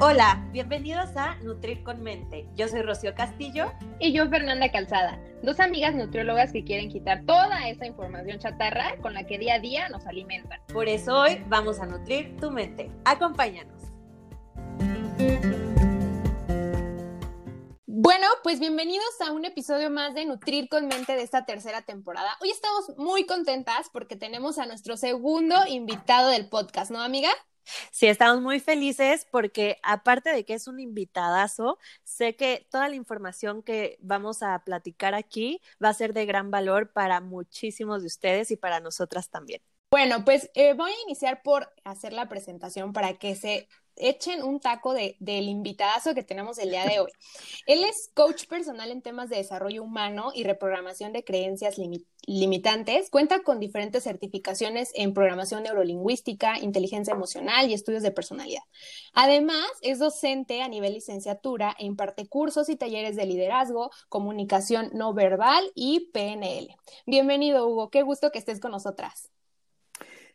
Hola, bienvenidos a Nutrir con Mente. Yo soy Rocío Castillo. Y yo Fernanda Calzada, dos amigas nutriólogas que quieren quitar toda esa información chatarra con la que día a día nos alimentan. Por eso hoy vamos a nutrir tu mente. Acompáñanos. Bueno, pues bienvenidos a un episodio más de Nutrir con Mente de esta tercera temporada. Hoy estamos muy contentas porque tenemos a nuestro segundo invitado del podcast, ¿no, amiga? Sí, estamos muy felices porque aparte de que es un invitadazo, sé que toda la información que vamos a platicar aquí va a ser de gran valor para muchísimos de ustedes y para nosotras también. Bueno, pues eh, voy a iniciar por hacer la presentación para que se echen un taco de, del invitadazo que tenemos el día de hoy. Él es coach personal en temas de desarrollo humano y reprogramación de creencias limitantes. Cuenta con diferentes certificaciones en programación neurolingüística, inteligencia emocional y estudios de personalidad. Además, es docente a nivel licenciatura e imparte cursos y talleres de liderazgo, comunicación no verbal y PNL. Bienvenido, Hugo. Qué gusto que estés con nosotras.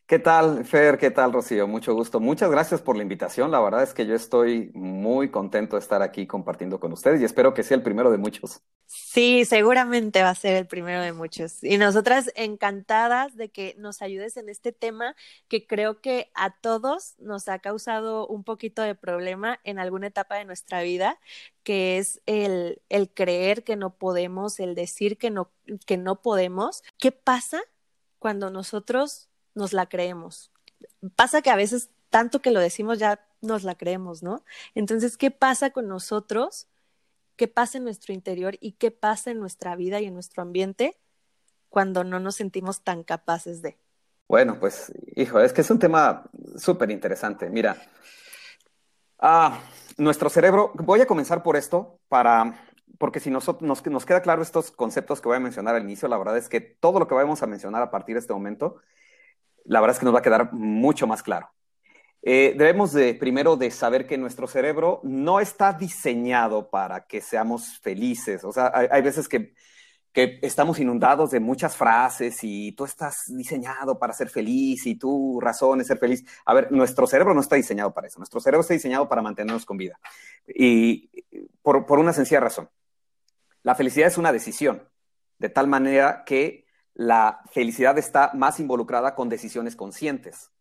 ¿Qué tal, Fer? ¿Qué tal, Rocío? Mucho gusto. Muchas gracias por la invitación. La verdad es que yo estoy muy contento de estar aquí compartiendo con ustedes y espero que sea el primero de muchos. Sí, seguramente va a ser el primero de muchos. Y nosotras encantadas de que nos ayudes en este tema que creo que a todos nos ha causado un poquito de problema en alguna etapa de nuestra vida, que es el, el creer que no podemos, el decir que no, que no podemos. ¿Qué pasa cuando nosotros nos la creemos. Pasa que a veces tanto que lo decimos ya nos la creemos, ¿no? Entonces, ¿qué pasa con nosotros? ¿Qué pasa en nuestro interior y qué pasa en nuestra vida y en nuestro ambiente cuando no nos sentimos tan capaces de? Bueno, pues, hijo, es que es un tema súper interesante. Mira, ah, nuestro cerebro, voy a comenzar por esto para, porque si nos, nos, nos queda claro estos conceptos que voy a mencionar al inicio, la verdad es que todo lo que vamos a mencionar a partir de este momento la verdad es que nos va a quedar mucho más claro. Eh, debemos de primero de saber que nuestro cerebro no está diseñado para que seamos felices. O sea, hay, veces que, estamos inundados de muchas frases y tú estás diseñado para ser feliz y tu razón es ser feliz. A ver, nuestro cerebro no está diseñado para eso. Nuestro cerebro está diseñado para mantenernos con vida. Y por una sencilla razón. La felicidad es una decisión, de tal manera que la felicidad está más involucrada con decisiones conscientes.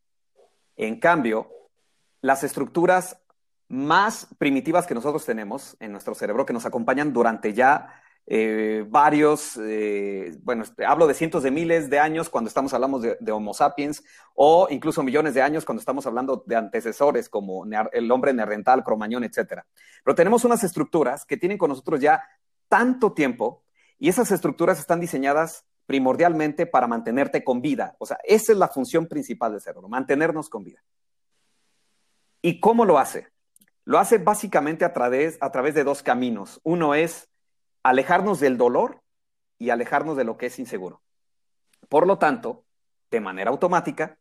En cambio, las estructuras más primitivas que nosotros tenemos en nuestro cerebro, que nos acompañan durante ya eh, varios, eh, bueno, hablo de cientos de miles de años cuando estamos hablando de, de, Homo sapiens, o incluso millones de años cuando estamos hablando de antecesores como el hombre neandertal, cromañón, etc. Pero tenemos unas estructuras que tienen con nosotros ya tanto tiempo y esas estructuras están diseñadas primordialmente para mantenerte con vida. O sea, esa es la función principal del cerebro, mantenernos con vida. ¿Y cómo lo hace? Lo hace básicamente a través, a través de dos caminos. Uno es alejarnos del dolor y alejarnos de lo que es inseguro. Por lo tanto, de manera automática,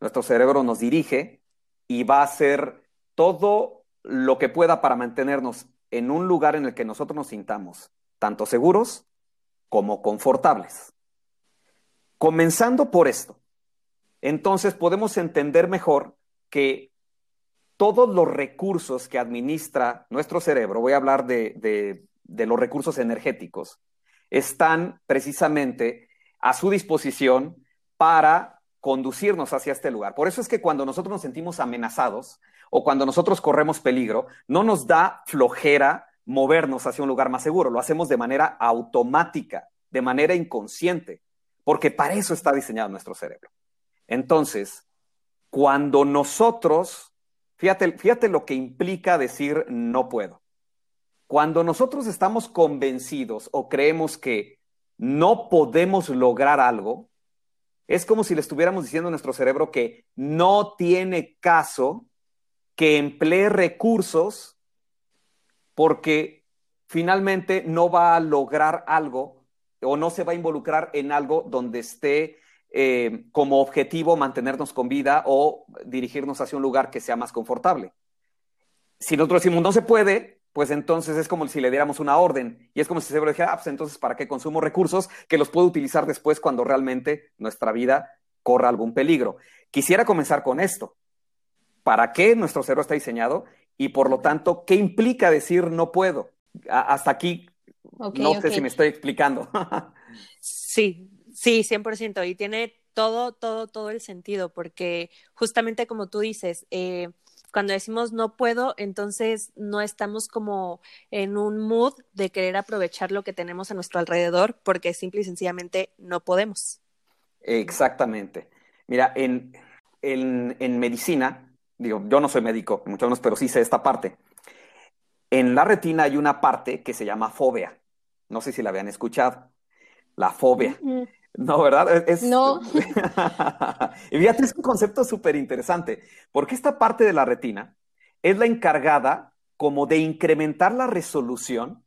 nuestro cerebro nos dirige y va a hacer todo lo que pueda para mantenernos en un lugar en el que nosotros nos sintamos tanto seguros como confortables. Comenzando por esto, entonces podemos entender mejor que todos los recursos que administra nuestro cerebro, voy a hablar de, los recursos energéticos, están precisamente a su disposición para conducirnos hacia este lugar. Por eso es que cuando nosotros nos sentimos amenazados o cuando nosotros corremos peligro, no nos da flojera movernos hacia un lugar más seguro, lo hacemos de manera automática, de manera inconsciente porque para eso está diseñado nuestro cerebro. Entonces, cuando nosotros, fíjate, fíjate lo que implica decir no puedo. Cuando nosotros estamos convencidos o creemos que no podemos lograr algo, es como si le estuviéramos diciendo a nuestro cerebro que no tiene caso que emplee recursos porque finalmente no va a lograr algo o no se va a involucrar en algo donde esté eh, como objetivo mantenernos con vida o dirigirnos hacia un lugar que sea más confortable. Si nosotros decimos no se puede, pues entonces es como si le diéramos una orden y es como si se dijera, ah, pues entonces ¿para qué consumo recursos que los puedo utilizar después cuando realmente nuestra vida corra algún peligro? Quisiera comenzar con esto. ¿Para qué nuestro cerebro está diseñado? y por lo tanto, ¿qué implica decir no puedo? hasta aquí, no sé si me estoy explicando. sí, sí, 100%. Y tiene todo, todo, todo el sentido, porque justamente como tú dices, eh, cuando decimos no puedo, entonces no estamos como en un mood de querer aprovechar lo que tenemos a nuestro alrededor, porque simple y sencillamente no podemos. Exactamente. Mira, en, en, medicina, digo, yo no soy médico, mucho menos, pero sí sé esta parte. En la retina hay una parte que se llama fobia. No sé si la habían escuchado. La fobia. No, ¿verdad? No. y fíjate, es un concepto súper interesante, porque esta parte de la retina es la encargada como de incrementar la resolución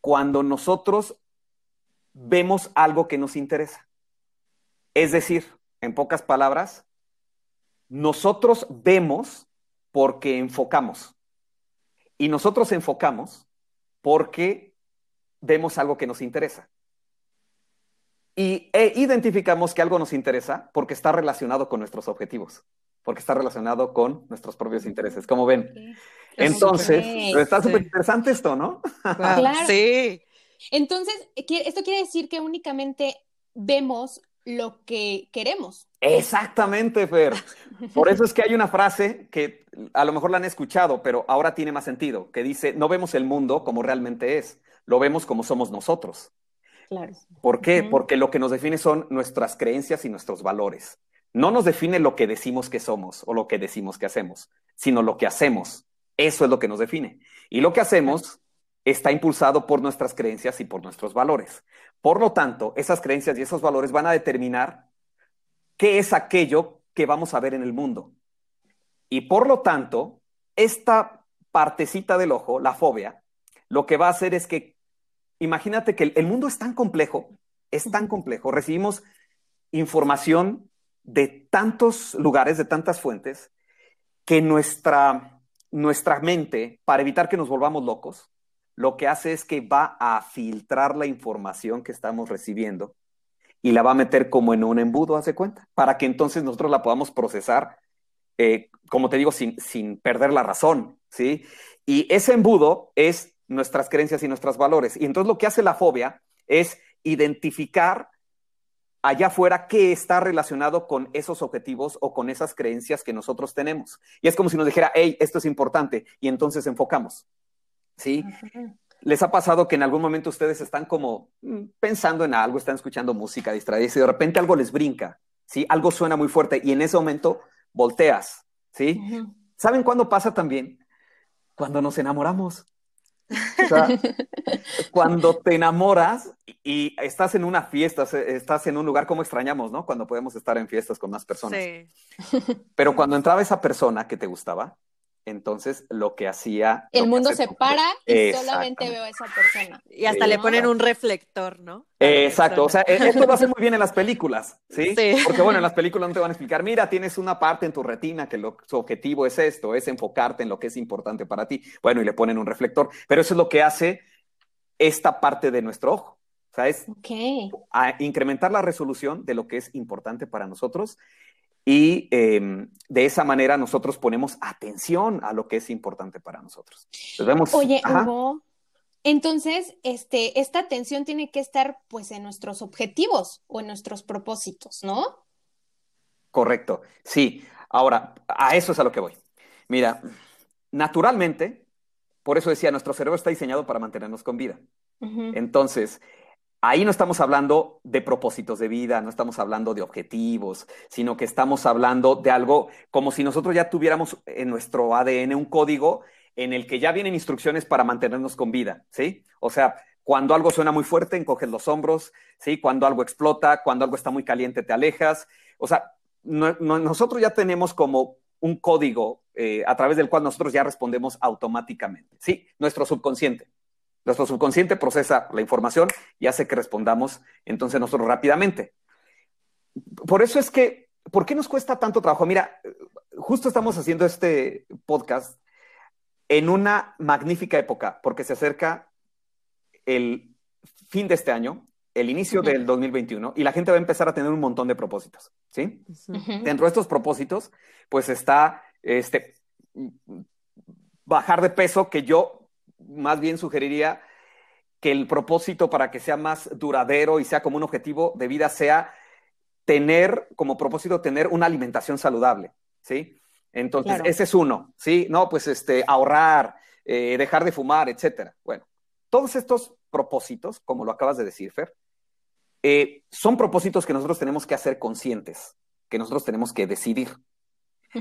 cuando nosotros vemos algo que nos interesa. Es decir, en pocas palabras, nosotros vemos porque enfocamos. Y nosotros enfocamos porque vemos algo que nos interesa. Y e identificamos que algo nos interesa porque está relacionado con nuestros objetivos, porque está relacionado con nuestros propios intereses. Como ven. Entonces, está súper interesante esto, ¿no? Claro. Sí. Entonces, esto quiere decir que únicamente vemos lo que queremos. Exactamente, Fer. Por eso es que hay una frase que a lo mejor la han escuchado, pero ahora tiene más sentido, que dice, no vemos el mundo como realmente es, lo vemos como somos nosotros. Claro. ¿Por qué? Porque lo que nos define son nuestras creencias y nuestros valores. No nos define lo que decimos que somos o lo que decimos que hacemos, sino lo que hacemos. Eso es lo que nos define. Y lo que hacemos está impulsado por nuestras creencias y por nuestros valores. Por lo tanto, esas creencias y esos valores van a determinar qué es aquello que vamos a ver en el mundo. Y por lo tanto, esta partecita del ojo, la fobia, lo que va a hacer es que, imagínate que el, mundo es tan complejo, es tan complejo, recibimos información de tantos lugares, de tantas fuentes, que nuestra, nuestra mente, para evitar que nos volvamos locos, lo que hace es que va a filtrar la información que estamos recibiendo y la va a meter como en un embudo, hace cuenta, para que entonces nosotros la podamos procesar, eh, como te digo, sin, sin perder la razón, ¿sí? Y ese embudo es nuestras creencias y nuestros valores. Y entonces lo que hace la fobia es identificar allá afuera qué está relacionado con esos objetivos o con esas creencias que nosotros tenemos. Y es como si nos dijera, hey, esto es importante, y entonces enfocamos. ¿sí? ¿Les ha pasado que en algún momento ustedes están como mm, pensando en algo, están escuchando música, distraídos y de repente algo les brinca, ¿sí? Algo suena muy fuerte y en ese momento volteas, ¿sí? ¿Saben cuándo pasa también? Cuando nos enamoramos. cuando te enamoras y estás en una fiesta, estás en un lugar como extrañamos, ¿no? Cuando podemos estar en fiestas con más personas. Pero cuando entraba esa persona que te gustaba, entonces lo que hacía... El mundo se para y solamente veo a esa persona. Y hasta le ponen un reflector, ¿no? Exacto, o sea, e-, esto lo hace muy bien en las películas, ¿sí? Porque bueno, en las películas no te van a explicar, mira, tienes una parte en tu retina que su objetivo es esto, es enfocarte en lo que es importante para ti. Bueno, y le ponen un reflector, pero eso es lo que hace esta parte de nuestro ojo. O sea, es incrementar la resolución de lo que es importante para nosotros y em, de esa manera nosotros ponemos atención a lo que es importante para nosotros. Oye, Hugo, entonces, este, esta atención tiene que estar pues en nuestros objetivos o en nuestros propósitos, ¿no? Correcto, sí. Ahora, a eso es a lo que voy. Mira, naturalmente, por eso decía, nuestro cerebro está diseñado para mantenernos con vida. Entonces, ahí no estamos hablando de propósitos de vida, no estamos hablando de objetivos, sino que estamos hablando de algo como si nosotros ya tuviéramos en nuestro ADN un código en el que ya vienen instrucciones para mantenernos con vida, ¿sí? O sea, cuando algo suena muy fuerte, encoges los hombros, ¿sí? Cuando algo explota, cuando algo está muy caliente, te alejas. O sea, nosotros ya tenemos como un código eh, a través del cual nosotros ya respondemos automáticamente, ¿sí? Nuestro subconsciente. Nuestro subconsciente procesa la información y hace que respondamos entonces nosotros rápidamente. Por eso es que, ¿por qué nos cuesta tanto trabajo? Mira, justo estamos haciendo este podcast en una magnífica época, porque se acerca el fin de este año, el inicio del 2021, y la gente va a empezar a tener un montón de propósitos, ¿sí? Dentro de estos propósitos, pues está este, bajar de peso, que yo más bien sugeriría que el propósito para que sea más duradero y sea como un objetivo de vida sea tener como propósito tener una alimentación saludable, ¿sí? Entonces, ese es uno, ¿sí? No, pues este, ahorrar, eh, dejar de fumar, etcétera. Bueno, todos estos propósitos, como lo acabas de decir, Fer, eh, son propósitos que nosotros tenemos que hacer conscientes, que nosotros tenemos que decidir.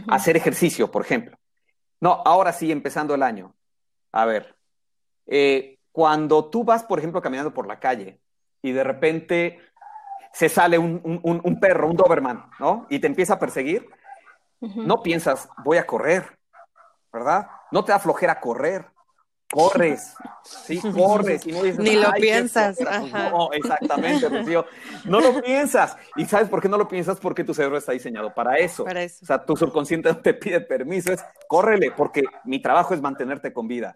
Hacer ejercicio, por ejemplo. No, ahora sí, empezando el año. A ver, eh, cuando tú vas, por ejemplo, caminando por la calle y de repente se sale un, perro, un Doberman, ¿no? Y te empieza a perseguir, no piensas, voy a correr, ¿verdad? No te da flojera correr. Corres, sí, corres. Y no dices, Ni lo piensas. No, exactamente, Rocío. No lo piensas. ¿Y sabes por qué no lo piensas? Porque tu cerebro está diseñado para eso. Para eso. O sea, tu subconsciente no te pide permiso, es córrele, porque mi trabajo es mantenerte con vida.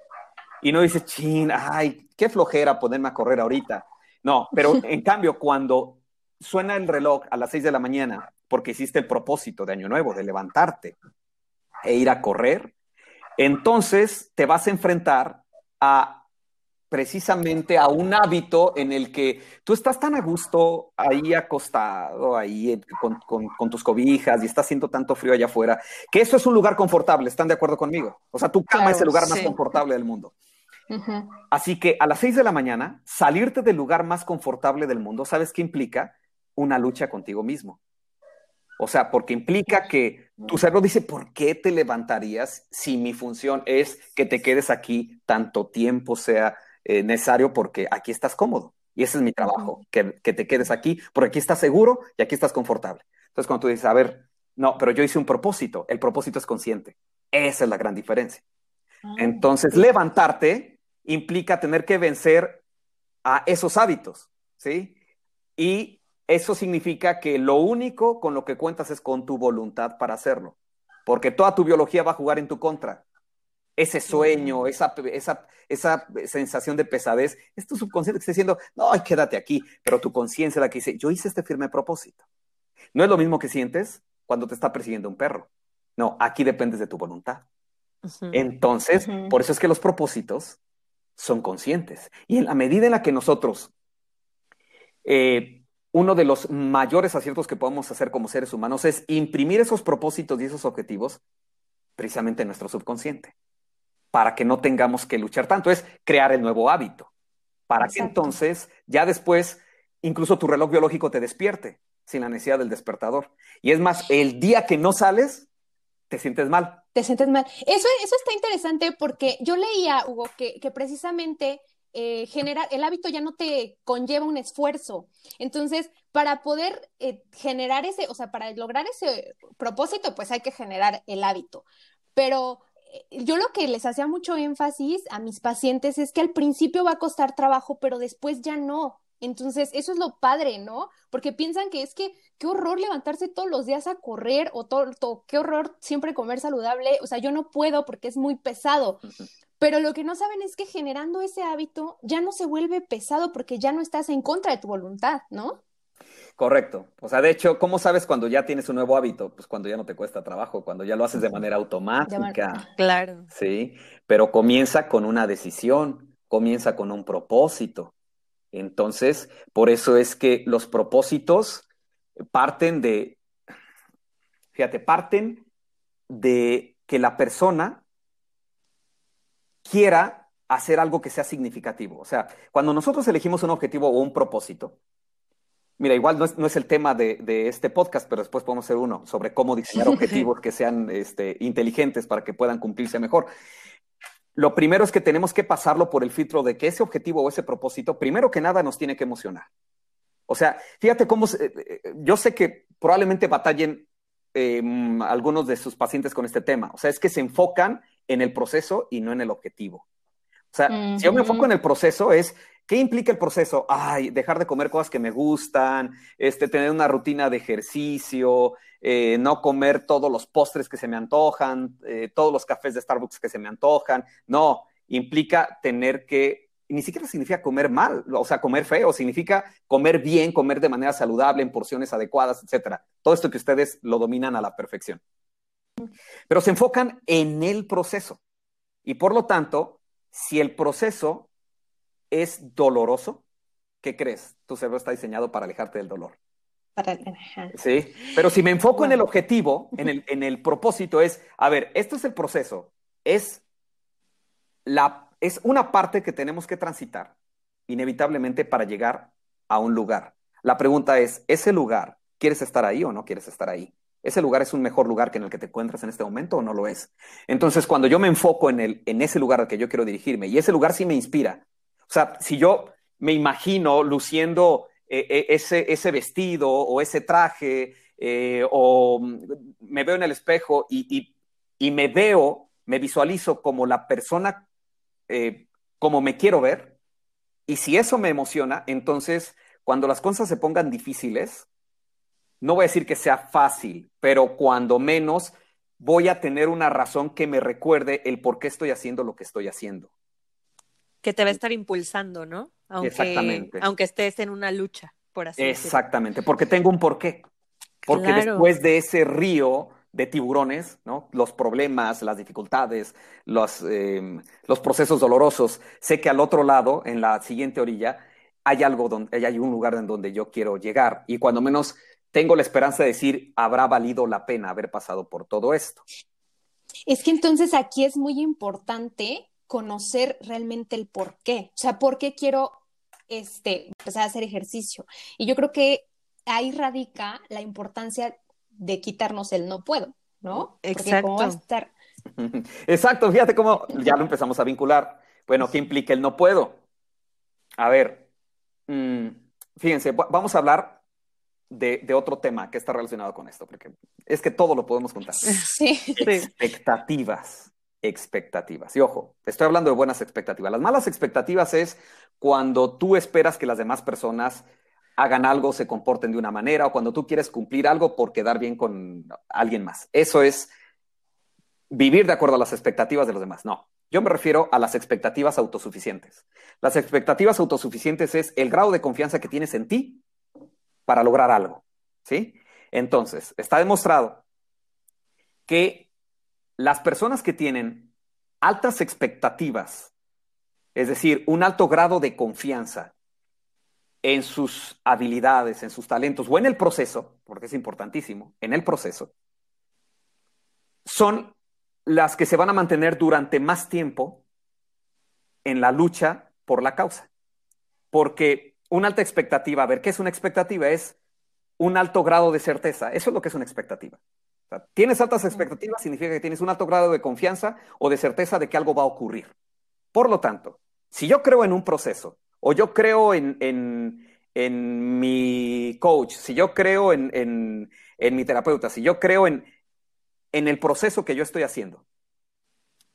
Y no dices, chin, ay, qué flojera ponerme a correr ahorita. No, pero en cambio, cuando suena el reloj a las seis de la mañana porque hiciste el propósito de Año Nuevo, de levantarte e ir a correr, entonces te vas a enfrentar a precisamente a un hábito en el que tú estás tan a gusto ahí acostado, ahí con, tus cobijas y está haciendo tanto frío allá afuera, que eso es un lugar confortable, ¿están de acuerdo conmigo? O sea, tu cama es el lugar más confortable del mundo. Así que a las seis de la mañana, salirte del lugar más confortable del mundo, ¿sabes qué implica? Una lucha contigo mismo. O sea, porque implica que tu cerebro dice, ¿por qué te levantarías si mi función es que te quedes aquí tanto tiempo sea eh, necesario porque aquí estás cómodo? Y ese es mi trabajo, que, te quedes aquí porque aquí estás seguro y aquí estás confortable. Entonces, cuando tú dices, a ver, no, pero yo hice un propósito, el propósito es consciente. Esa es la gran diferencia. Ah, Entonces, levantarte implica tener que vencer a esos hábitos, ¿sí? Y eso significa que lo único con lo que cuentas es con tu voluntad para hacerlo, porque toda tu biología va a jugar en tu contra. Ese sueño, esa, esa, esa sensación de pesadez, es tu subconsciente que está diciendo, no, quédate aquí, pero tu conciencia es la que dice, yo hice este firme propósito. No es lo mismo que sientes cuando te está persiguiendo un perro. No, aquí dependes de tu voluntad. Entonces, por eso es que los propósitos son conscientes. Y en la medida en la que nosotros eh, uno de los mayores aciertos que podemos hacer como seres humanos es imprimir esos propósitos y esos objetivos precisamente en nuestro subconsciente, para que no tengamos que luchar tanto, es crear el nuevo hábito, para que entonces ya después incluso tu reloj biológico te despierte sin la necesidad del despertador. Y es más, el día que no sales, te sientes mal. Te sientes mal. Eso, eso está interesante porque yo leía, Hugo, que, que precisamente eh, generar, el hábito ya no te conlleva un esfuerzo. Entonces, para poder eh, generar ese, o sea, para lograr ese propósito, pues hay que generar el hábito. Pero eh, yo lo que les hacía mucho énfasis a mis pacientes es que al principio va a costar trabajo, pero después ya no. Entonces, eso es lo padre, ¿no? Porque piensan que es que qué horror levantarse todos los días a correr o todo, qué horror siempre comer saludable. O sea, yo no puedo porque es muy pesado. Pero lo que no saben es que generando ese hábito ya no se vuelve pesado porque ya no estás en contra de tu voluntad, ¿no? Correcto. O sea, de hecho, ¿cómo sabes cuando ya tienes un nuevo hábito? Pues cuando ya no te cuesta trabajo, cuando ya lo haces de manera automática. Claro. Sí, pero comienza con una decisión, comienza con un propósito. Entonces, por eso es que los propósitos parten de, fíjate, parten de que la persona quiera hacer algo que sea significativo. O sea, cuando nosotros elegimos un objetivo o un propósito, mira, igual no es, el tema de, este podcast, pero después podemos hacer uno sobre cómo diseñar objetivos que sean este, inteligentes para que puedan cumplirse mejor. Lo primero es que tenemos que pasarlo por el filtro de que ese objetivo o ese propósito, primero que nada, nos tiene que emocionar. O sea, fíjate cómo, eh, eh, yo sé que probablemente batallen em, algunos de sus pacientes con este tema. O sea, es que se enfocan en el proceso y no en el objetivo. O sea, si yo me enfoco en el proceso es, ¿qué implica el proceso? Ay, dejar de comer cosas que me gustan, este, tener una rutina de ejercicio, eh, no comer todos los postres que se me antojan, eh, todos los cafés de Starbucks que se me antojan. No, implica tener que, ni siquiera significa comer mal, o sea, comer feo, significa comer bien, comer de manera saludable, en porciones adecuadas, etcétera. Todo esto que ustedes lo dominan a la perfección pero se enfocan en el proceso. Y por lo tanto, si el proceso es doloroso, ¿qué crees? Tu cerebro está diseñado para alejarte del dolor. Para... Sí, pero si me enfoco en el objetivo, en el, en el propósito, es, a ver, esto es el proceso, es, la, es una parte que tenemos que transitar inevitablemente para llegar a un lugar. La pregunta es, ¿ese lugar, quieres estar ahí o no quieres estar ahí? ¿Ese lugar es un mejor lugar que en el que te encuentras en este momento o no lo es? Entonces, cuando yo me enfoco en, el, en ese lugar al que yo quiero dirigirme, y ese lugar sí me inspira, o sea, si yo me imagino luciendo eh, eh, ese, vestido o ese traje, eh, o me veo en el espejo y, y, me veo, me visualizo como la persona, como me quiero ver, y si eso me emociona, entonces cuando las cosas se pongan difíciles, no voy a decir que sea fácil, pero cuando menos voy a tener una razón que me recuerde el por qué estoy haciendo lo que estoy haciendo. Que te va a estar impulsando, ¿no? Aunque, Exactamente. Aunque estés en una lucha, por así decirlo. Exactamente, porque tengo un porqué. Porque después de ese río de tiburones, ¿no? Los problemas, las dificultades, los, em, los procesos dolorosos, sé que al otro lado, en la siguiente orilla, hay algo donde hay un lugar en donde yo quiero llegar. Y cuando menos tengo la esperanza de decir, habrá valido la pena haber pasado por todo esto. Es que entonces aquí es muy importante conocer realmente el por qué. O sea, ¿por qué quiero este, empezar a hacer ejercicio? Y yo creo que ahí radica la importancia de quitarnos el no puedo, ¿no? Exacto. estar... Exacto, fíjate cómo ya lo empezamos a vincular. Bueno, ¿qué implica el no puedo? A ver, mm, fíjense, vamos a hablar de, de, otro tema que está relacionado con esto, porque es que todo lo podemos contar. Sí. Expectativas expectativas. Y ojo, estoy hablando de buenas expectativas. Las malas expectativas es cuando tú esperas que las demás personas hagan algo, se comporten de una manera, o cuando tú quieres cumplir algo por quedar bien con alguien más. Eso es vivir de acuerdo a las expectativas de los demás. No, yo me refiero a las expectativas autosuficientes. Las expectativas autosuficientes es el grado de confianza que tienes en ti para lograr algo. ¿Sí? Entonces, está demostrado que las personas que tienen altas expectativas, es decir, un alto grado de confianza en sus habilidades, en sus talentos o en el proceso, porque es importantísimo, en el proceso, son las que se van a mantener durante más tiempo en la lucha por la causa. Porque una alta expectativa, a ver, ¿qué es una expectativa? Es un alto grado de certeza. Eso es lo que es una expectativa tienes altas expectativas, significa que tienes un alto grado de confianza o de certeza de que algo va a ocurrir. Por lo tanto, si yo creo en un proceso o yo creo en, en, mi coach, si yo creo en, en, mi terapeuta, si yo creo en, en el proceso que yo estoy haciendo,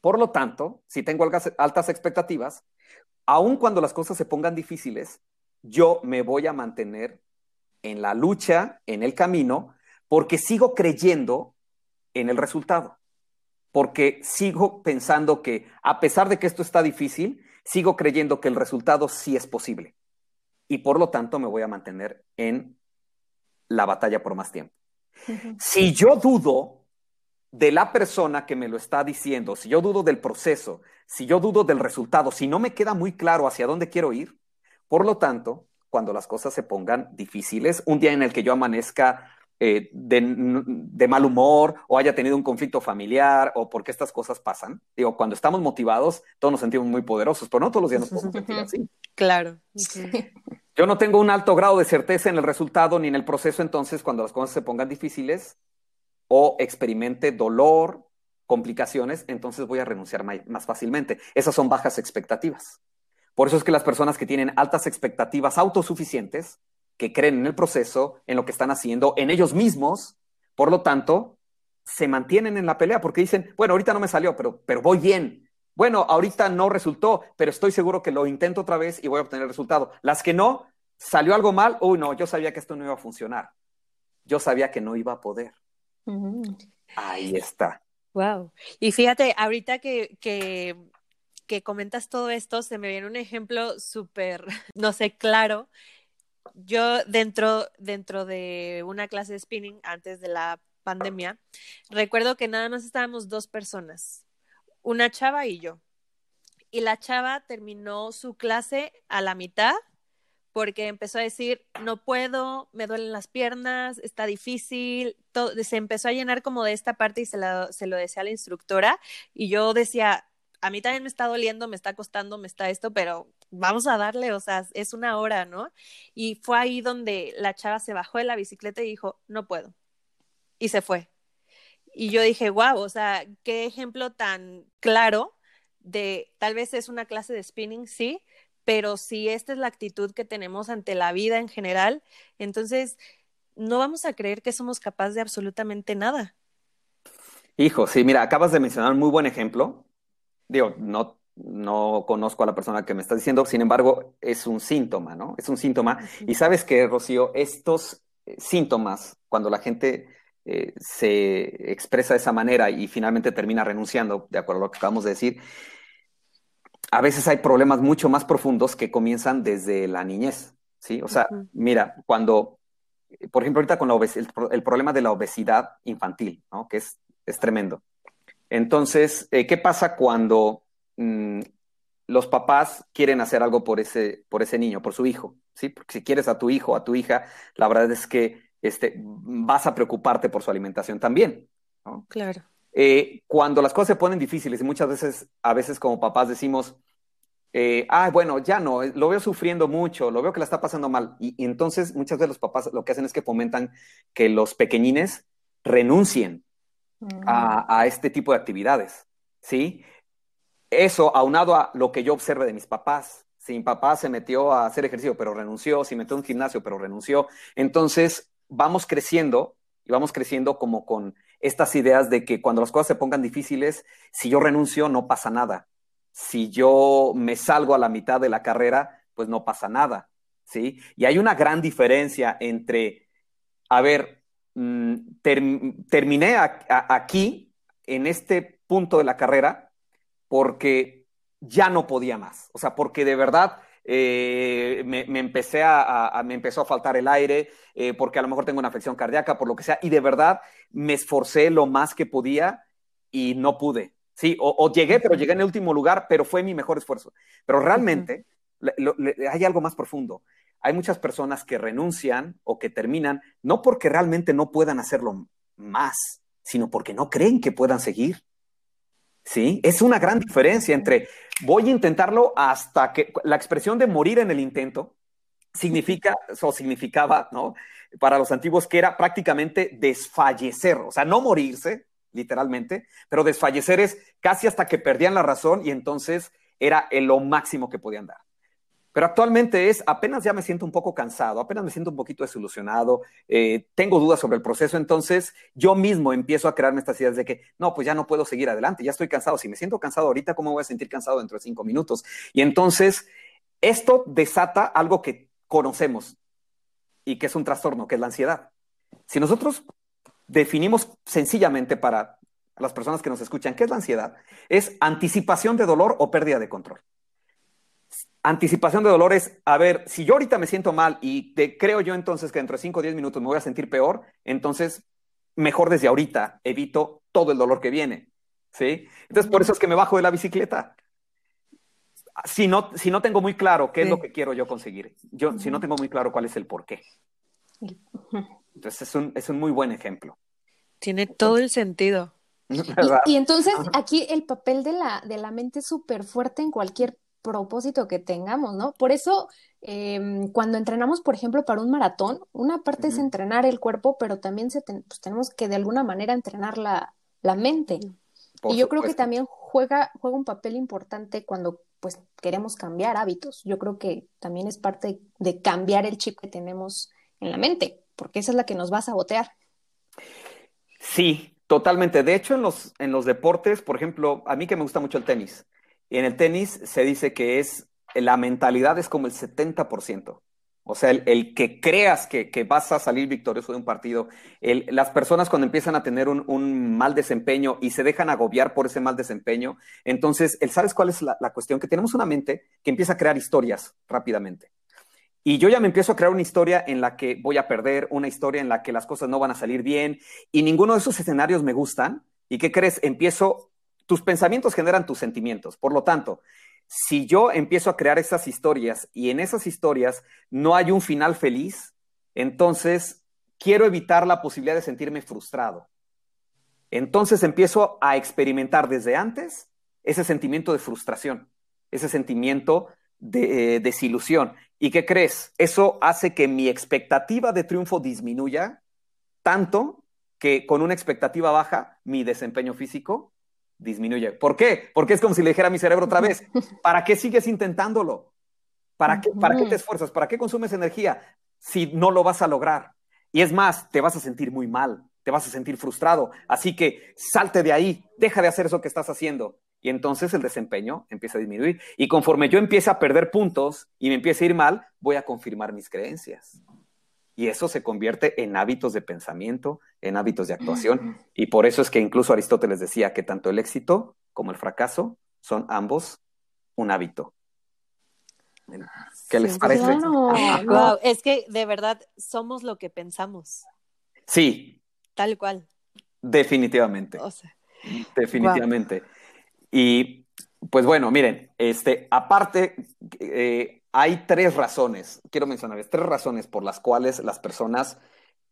por lo tanto, si tengo altas expectativas, aun cuando las cosas se pongan difíciles, yo me voy a mantener en la lucha, en el camino, porque sigo creyendo en el resultado, porque sigo pensando que a pesar de que esto está difícil, sigo creyendo que el resultado sí es posible. Y por lo tanto me voy a mantener en la batalla por más tiempo. Si yo dudo de la persona que me lo está diciendo, si yo dudo del proceso, si yo dudo del resultado, si no me queda muy claro hacia dónde quiero ir, por lo tanto, cuando las cosas se pongan difíciles, un día en el que yo amanezca eh, de, mal humor o haya tenido un conflicto familiar o porque estas cosas pasan. Digo, cuando estamos motivados, todos nos sentimos muy poderosos, pero no todos los días nos podemos sentir así. Claro. Yo no tengo un alto grado de certeza en el resultado ni en el proceso, entonces cuando las cosas se pongan difíciles o experimente dolor, complicaciones, entonces voy a renunciar más fácilmente. Esas son bajas expectativas. Por eso es que las personas que tienen altas expectativas autosuficientes que creen en el proceso, en lo que están haciendo, en ellos mismos, por lo tanto, se mantienen en la pelea porque dicen, bueno, ahorita no me salió, pero, pero voy bien. Bueno, ahorita no resultó, pero estoy seguro que lo intento otra vez y voy a obtener el resultado. Las que no, salió algo mal, uy, no, yo sabía que esto no iba a funcionar. Yo sabía que no iba a poder. Ahí está. Wow. Y fíjate, ahorita que, que, que comentas todo esto, se me viene un ejemplo súper, no sé, claro, yo dentro, dentro de una clase de spinning antes de la pandemia, recuerdo que nada más estábamos dos personas. una chava y yo. Y la chava terminó su clase a la mitad porque empezó a decir, no puedo, me duelen las piernas, está difícil, todo, se empezó a llenar como de esta parte y se, se lo decía a la instructora y yo decía, a mí también me está doliendo, me está costando, me está esto, pero vamos a darle, o sea, es una hora, ¿no? Y fue ahí donde la chava se bajó de la bicicleta y dijo, no puedo. Y se fue. Y yo dije, wow, o sea, qué ejemplo tan claro de, tal vez es una clase de spinning, sí, pero si esta es la actitud que tenemos ante la vida en general, entonces no vamos a creer que somos capaces de absolutamente nada. Hijo, sí, mira, acabas de mencionar un muy buen ejemplo. Digo, no, no conozco a la persona que me está diciendo, sin embargo, es un síntoma, ¿no? Es un síntoma. Y sabes que, Rocío, estos eh, síntomas, cuando la gente eh, se expresa de esa manera y finalmente termina renunciando, de acuerdo a lo que acabamos de decir, a veces hay problemas mucho más profundos que comienzan desde la niñez, ¿sí? O sea, mira, cuando, por ejemplo, ahorita con la el, problema de la obesidad infantil, ¿no? Que es, es tremendo. Entonces, eh, ¿qué pasa cuando mm, los papás quieren hacer algo por ese, por ese niño, por su hijo? ¿Sí? Porque si quieres a tu hijo, a tu hija, la verdad es que este, vas a preocuparte por su alimentación también. ¿no? Claro. Eh, cuando las cosas se ponen difíciles y muchas veces, a veces como papás decimos, eh, ah, bueno, ya no, eh, lo veo sufriendo mucho, lo veo que la está pasando mal. Y, entonces muchas veces los papás lo que hacen es que fomentan que los pequeñines renuncien a, mm. a, este tipo de actividades, ¿sí? Eso aunado a lo que yo observe de mis papás. Si mi papá se metió a hacer ejercicio, pero renunció, si metió a un gimnasio, pero renunció, entonces vamos creciendo y vamos creciendo como con estas ideas de que cuando las cosas se pongan difíciles, si yo renuncio, no pasa nada. Si yo me salgo a la mitad de la carrera, pues no pasa nada, ¿sí? Y hay una gran diferencia entre, a ver, mm, terminé aquí, en este punto de la carrera, porque ya no podía más. O sea, porque de verdad eh, me, empecé a, me empezó a faltar el aire, eh, porque a lo mejor tengo una afección cardíaca, por lo que sea, y de verdad me esforcé lo más que podía y no pude. Sí, o, llegué, pero llegué en el último lugar, pero fue mi mejor esfuerzo. Pero realmente hay algo más profundo. Hay muchas personas que renuncian o que terminan, no porque realmente no puedan hacerlo más, sino porque no creen que puedan seguir. ¿Sí? Es una gran diferencia entre voy a intentarlo hasta que la expresión de morir en el intento significa o significaba, ¿no? Para los antiguos que era prácticamente desfallecer, o sea, no morirse, literalmente, pero desfallecer es casi hasta que perdían la razón y entonces era lo máximo que podían dar. Pero actualmente es, apenas ya me siento un poco cansado, apenas me siento un poquito desilusionado, eh, tengo dudas sobre el proceso, entonces yo mismo empiezo a crearme estas ideas de que, no, pues ya no puedo seguir adelante, ya estoy cansado. Si me siento cansado ahorita, ¿cómo voy a sentir cansado dentro de cinco minutos? Y entonces esto desata algo que conocemos y que es un trastorno, que es la ansiedad. Si nosotros definimos sencillamente para las personas que nos escuchan qué es la ansiedad, es anticipación de dolor o pérdida de control anticipación de dolores, a ver, si yo ahorita me siento mal y te creo yo entonces que dentro de 5 o 10 minutos me voy a sentir peor, entonces mejor desde ahorita evito todo el dolor que viene, ¿sí? Entonces por eso es que me bajo de la bicicleta. Si no, si no tengo muy claro qué es lo que quiero yo conseguir, yo, si no tengo muy claro cuál es el por qué. Entonces es un, es un muy buen ejemplo. Tiene todo el sentido. Y, y, entonces aquí el papel de la, de la mente es súper fuerte en cualquier propósito que tengamos, ¿no? Por eso, em, cuando entrenamos, por ejemplo, para un maratón, una parte es entrenar el cuerpo, pero también se pues, tenemos que de alguna manera entrenar la, la mente. y yo creo que también juega, juega un papel importante cuando pues queremos cambiar hábitos. Yo creo que también es parte de cambiar el chip que tenemos en la mente, porque esa es la que nos va a sabotear. Sí, totalmente. De hecho, en los, en los deportes, por ejemplo, a mí que me gusta mucho el tenis, y en el tenis se dice que es, la mentalidad es como el 70%. O sea, el, que creas que, vas a salir victorioso de un partido, las personas cuando empiezan a tener un, mal desempeño y se dejan agobiar por ese mal desempeño, entonces, ¿sabes cuál es la, la, cuestión? Que tenemos una mente que empieza a crear historias rápidamente. Y yo ya me empiezo a crear una historia en la que voy a perder, una historia en la que las cosas no van a salir bien y ninguno de esos escenarios me gustan. ¿Y qué crees? Empiezo tus pensamientos generan tus sentimientos. Por lo tanto, si yo empiezo a crear esas historias y en esas historias no hay un final feliz, entonces quiero evitar la posibilidad de sentirme frustrado. Entonces empiezo a experimentar desde antes ese sentimiento de frustración, ese sentimiento de eh, desilusión. ¿Y qué crees? Eso hace que mi expectativa de triunfo disminuya tanto que con una expectativa baja mi desempeño físico disminuye. ¿Por qué? Porque es como si le dijera a mi cerebro otra vez, ¿para qué sigues intentándolo? ¿Para qué, ¿Para qué te esfuerzas? ¿Para qué consumes energía si no lo vas a lograr? Y es más, te vas a sentir muy mal, te vas a sentir frustrado. Así que salte de ahí, deja de hacer eso que estás haciendo. Y entonces el desempeño empieza a disminuir. Y conforme yo empiece a perder puntos y me empiece a ir mal, voy a confirmar mis creencias. Y eso se convierte en hábitos de pensamiento, en hábitos de actuación. Y por eso es que incluso Aristóteles decía que tanto el éxito como el fracaso son ambos un hábito. ¿Qué les parece? Es que de verdad somos lo que pensamos. Sí. Tal cual. Definitivamente. Definitivamente. Y pues bueno, miren, este, aparte, eh, hay tres razones, quiero mencionarles, tres razones por las cuales las personas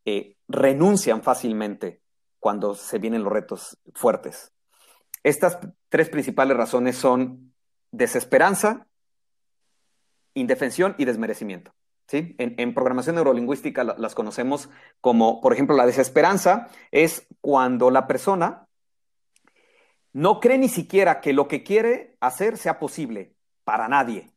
eh, renuncian fácilmente cuando se vienen los retos fuertes. Estas tres principales razones son desesperanza, indefensión y desmerecimiento. ¿sí? En, programación neurolingüística las conocemos como, por ejemplo, la desesperanza es cuando la persona no cree ni siquiera que lo que quiere hacer sea posible para nadie.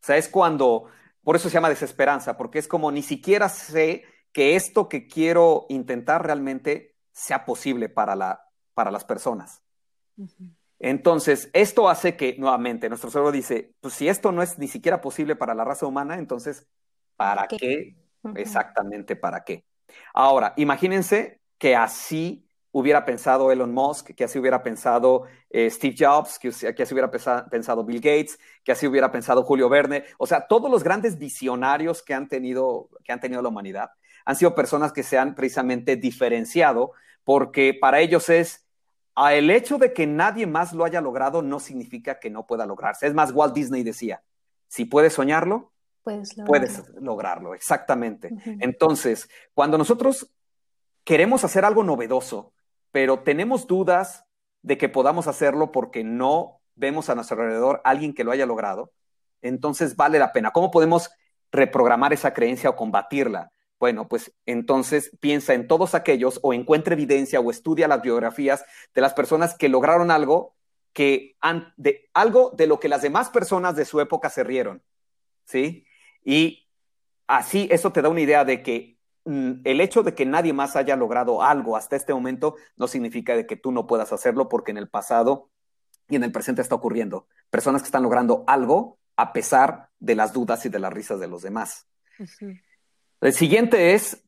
O sea, es cuando, por eso se llama desesperanza, porque es como ni siquiera sé que esto que quiero intentar realmente sea posible para, la, para las personas. Entonces, esto hace que, nuevamente, nuestro cerebro dice, pues si esto no es ni siquiera posible para la raza humana, entonces, ¿para qué? Exactamente, ¿para qué? Ahora, imagínense que así hubiera pensado Elon Musk, que así hubiera pensado eh, Steve Jobs, que, así hubiera pensado Bill Gates, que así hubiera pensado Julio Verne. O sea, todos los grandes visionarios que han tenido, que han tenido la humanidad han sido personas que se han precisamente diferenciado porque para ellos es el hecho de que nadie más lo haya logrado no significa que no pueda lograrse. Es más, Walt Disney decía, si puedes soñarlo, puedes lograrlo. Puedes lograrlo exactamente. Entonces, cuando nosotros queremos hacer algo novedoso, pero tenemos dudas de que podamos hacerlo porque no vemos a nuestro alrededor alguien que lo haya logrado, entonces vale la pena. ¿Cómo podemos reprogramar esa creencia o combatirla? Bueno, pues entonces piensa en todos aquellos o encuentra evidencia o estudia las biografías de las personas que lograron algo que de algo de lo que las demás personas de su época se rieron, ¿sí? Y así eso te da una idea de que el hecho de que nadie más haya logrado algo hasta este momento no significa de que tú no puedas hacerlo porque en el pasado y en el presente está ocurriendo. Personas que están logrando algo a pesar de las dudas y de las risas de los demás. El siguiente es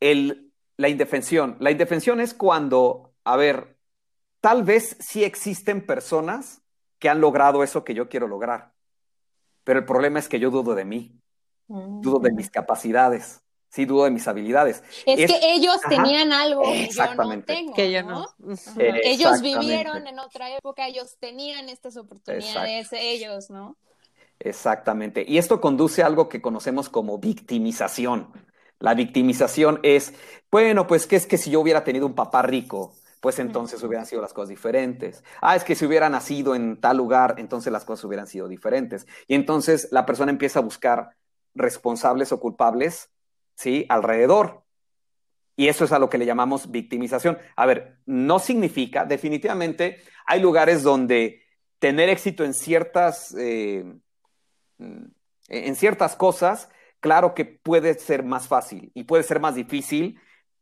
el, la indefensión. La indefensión es cuando, a ver, tal vez sí existen personas que han logrado eso que yo quiero lograr, pero el problema es que yo dudo de mí, dudo de mis capacidades sí dudo de mis habilidades. Es, que ellos tenían algo que yo no tengo. Que yo no. Ellos vivieron en otra época, ellos tenían estas oportunidades, ellos, ¿no? Exactamente. Y esto conduce a algo que conocemos como victimización. La victimización es, bueno, pues que es que si yo hubiera tenido un papá rico, pues entonces hubieran sido las cosas diferentes. Ah, es que si hubiera nacido en tal lugar, entonces las cosas hubieran sido diferentes. Y entonces la persona empieza a buscar responsables o culpables ¿sí? Alrededor. Y eso es a lo que le llamamos victimización. A ver, no significa, definitivamente, hay lugares donde tener éxito en ciertas, eh, en ciertas cosas, claro que puede ser más fácil y puede ser más difícil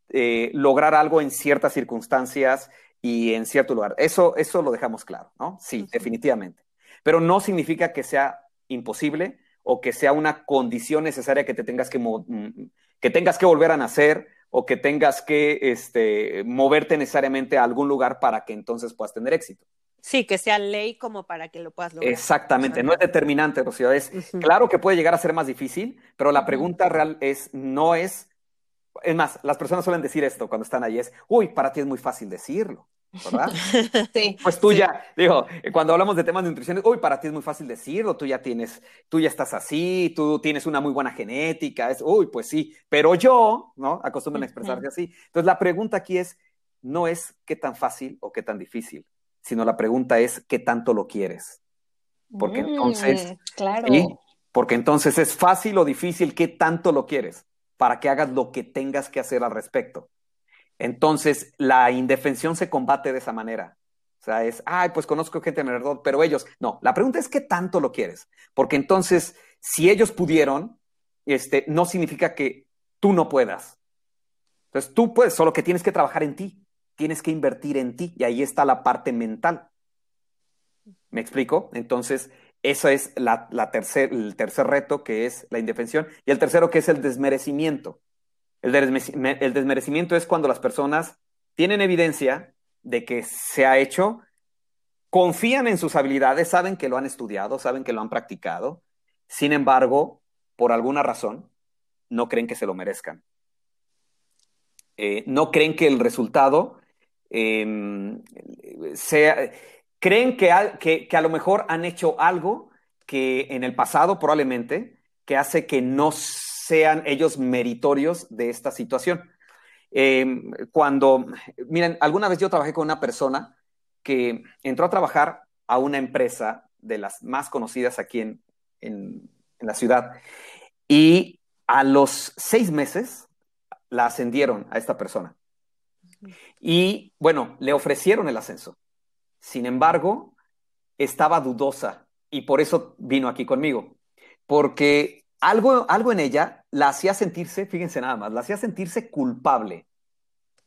eh, lograr algo en ciertas circunstancias y en cierto lugar. Eso, eso lo dejamos claro, ¿no? Sí, definitivamente. Pero no significa que sea imposible o que sea una condición necesaria que te tengas que, mm, que tengas que volver a nacer o que tengas que este, moverte necesariamente a algún lugar para que entonces puedas tener éxito. Sí, que sea ley como para que lo puedas lograr. Exactamente, no es determinante, Rocío. Es claro que puede llegar a ser más difícil, pero la pregunta real es, no es, es más, las personas suelen decir esto cuando están ahí, es, uy, para ti es muy fácil decirlo. ¿Verdad? Sí. Pues tú sí. ya, digo, cuando hablamos de temas de nutrición, uy, para ti es muy fácil decirlo, tú ya tienes, tú ya estás así, tú tienes una muy buena genética, es, uy, pues sí, pero yo, ¿no? Acostumbran a expresarse así. Entonces la pregunta aquí es, no es qué tan fácil o qué tan difícil, sino la pregunta es qué tanto lo quieres. Porque entonces, Mm, claro. ¿sí? Porque entonces es fácil o difícil qué tanto lo quieres para que hagas lo que tengas que hacer al respecto. Entonces, la indefensión se combate de esa manera. O sea, es, ay, pues conozco gente en verdad, pero ellos, no, la pregunta es qué tanto lo quieres. Porque entonces, si ellos pudieron, este, no significa que tú no puedas. Entonces, tú puedes, solo que tienes que trabajar en ti, tienes que invertir en ti, y ahí está la parte mental. ¿Me explico? Entonces, eso es la, el tercer reto, que es la indefensión, y el tercero, que es el desmerecimiento. El, desme- el desmerecimiento es cuando las personas tienen evidencia de que se ha hecho, confían en sus habilidades, saben que lo han estudiado, saben que lo han practicado, sin embargo, por alguna razón, no creen que se lo merezcan. Eh, no creen que el resultado eh, sea, creen que a, que, que a lo mejor han hecho algo que en el pasado probablemente, que hace que no sean ellos meritorios de esta situación. Eh, cuando, miren, alguna vez yo trabajé con una persona que entró a trabajar a una empresa de las más conocidas aquí en, en, en la ciudad y a los seis meses la ascendieron a esta persona. Y bueno, le ofrecieron el ascenso. Sin embargo, estaba dudosa y por eso vino aquí conmigo. Porque algo, algo en ella la hacía sentirse, fíjense nada más, la hacía sentirse culpable.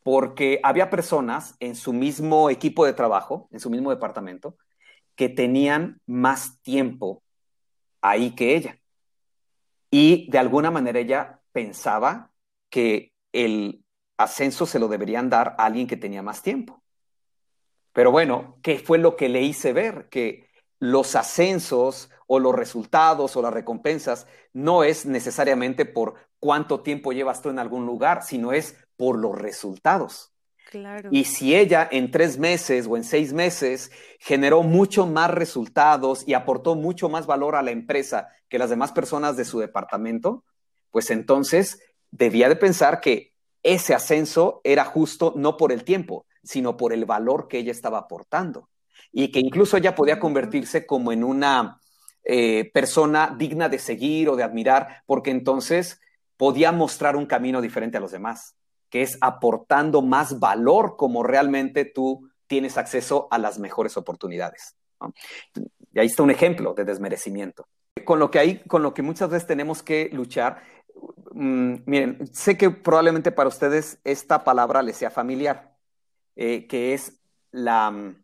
Porque había personas en su mismo equipo de trabajo, en su mismo departamento, que tenían más tiempo ahí que ella. Y de alguna manera ella pensaba que el ascenso se lo deberían dar a alguien que tenía más tiempo. Pero bueno, ¿qué fue lo que le hice ver? Que los ascensos o los resultados o las recompensas no es necesariamente por cuánto tiempo llevas tú en algún lugar, sino es por los resultados. Claro. Y si ella en tres meses o en seis meses generó mucho más resultados y aportó mucho más valor a la empresa que las demás personas de su departamento, pues entonces debía de pensar que ese ascenso era justo no por el tiempo, sino por el valor que ella estaba aportando. Y que incluso ella podía convertirse como en una eh, persona digna de seguir o de admirar, porque entonces podía mostrar un camino diferente a los demás, que es aportando más valor como realmente tú tienes acceso a las mejores oportunidades. ¿no? Y ahí está un ejemplo de desmerecimiento. Con lo que hay, con lo que muchas veces tenemos que luchar, mmm, miren, sé que probablemente para ustedes esta palabra les sea familiar, eh, que es la,